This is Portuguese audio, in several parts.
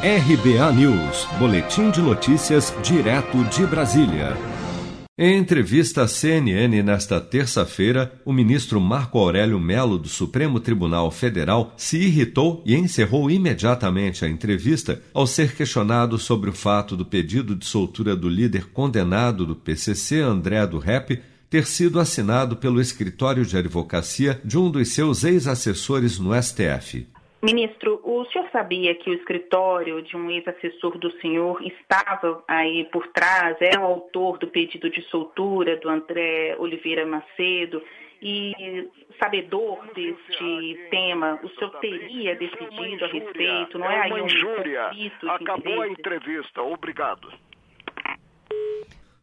RBA News, Boletim de Notícias, direto de Brasília. Em entrevista à CNN nesta terça-feira, o ministro Marco Aurélio Melo do Supremo Tribunal Federal se irritou e encerrou imediatamente a entrevista ao ser questionado sobre o fato do pedido de soltura do líder condenado do PCC, André do Rep, ter sido assinado pelo escritório de advocacia de um dos seus ex-assessores no STF. Ministro, o senhor sabia que o escritório de um ex-assessor do senhor estava aí por trás, é o autor do pedido de soltura do André Oliveira Macedo? E sabedor deste tema, o senhor teria decidido a respeito, não é, é aí um injúria. Acabou a entrevista, obrigado.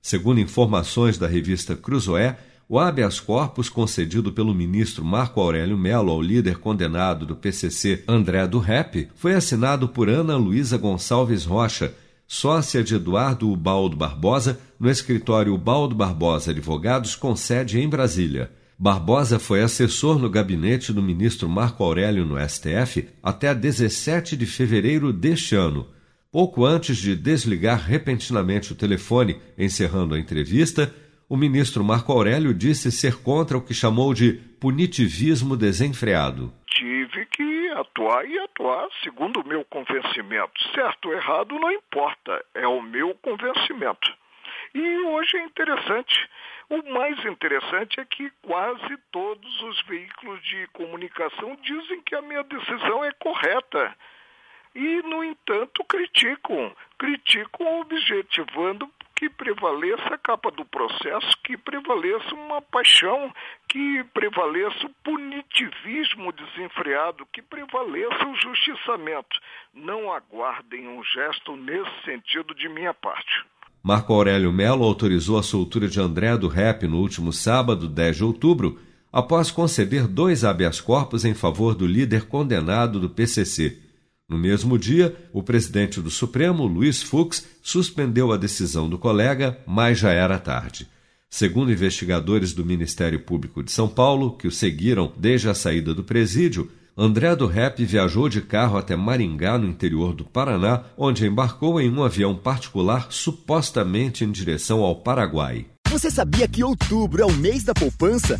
Segundo informações da revista Cruzoé, o habeas corpus concedido pelo ministro Marco Aurélio Melo ao líder condenado do PCC André do Rep foi assinado por Ana Luísa Gonçalves Rocha, sócia de Eduardo Ubaldo Barbosa, no escritório Ubaldo Barbosa Advogados com sede em Brasília. Barbosa foi assessor no gabinete do ministro Marco Aurélio no STF até 17 de fevereiro deste ano. Pouco antes de desligar repentinamente o telefone, encerrando a entrevista, o ministro Marco Aurélio disse ser contra o que chamou de punitivismo desenfreado. Tive que atuar e atuar segundo o meu convencimento. Certo ou errado não importa, é o meu convencimento. E hoje é interessante. O mais interessante é que quase todos os veículos de comunicação dizem que a minha decisão é correta. E, no entanto, criticam. Criticam objetivando que prevaleça a capa do processo, que prevaleça uma paixão, que prevaleça o punitivismo desenfreado, que prevaleça o justiçamento. Não aguardem um gesto nesse sentido de minha parte. Marco Aurélio Melo autorizou a soltura de André do Rep no último sábado, 10 de outubro, após conceder dois habeas corpus em favor do líder condenado do PCC. No mesmo dia, o presidente do Supremo, Luiz Fux, suspendeu a decisão do colega, mas já era tarde. Segundo investigadores do Ministério Público de São Paulo, que o seguiram desde a saída do presídio, André do Rep viajou de carro até Maringá, no interior do Paraná, onde embarcou em um avião particular supostamente em direção ao Paraguai. Você sabia que outubro é o mês da poupança?